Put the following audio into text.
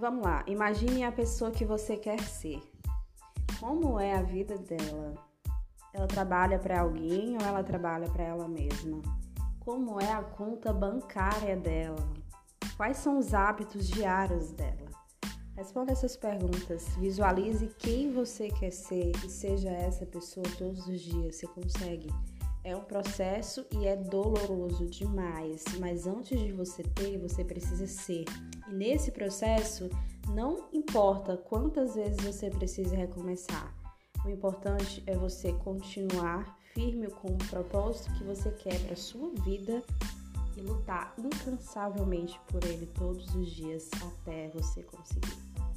Vamos lá, imagine a pessoa que você quer ser. Como é a vida dela? Ela trabalha para alguém ou ela trabalha para ela mesma? Como é a conta bancária dela? Quais são os hábitos diários dela? Responda essas perguntas, visualize quem você quer ser e seja essa pessoa todos os dias. Você consegue. É um processo e é doloroso demais, mas antes de você ter, você precisa ser. E nesse processo, não importa quantas vezes você precisa recomeçar, o importante é você continuar firme com o propósito que você quer para sua vida e lutar incansavelmente por ele todos os dias até você conseguir.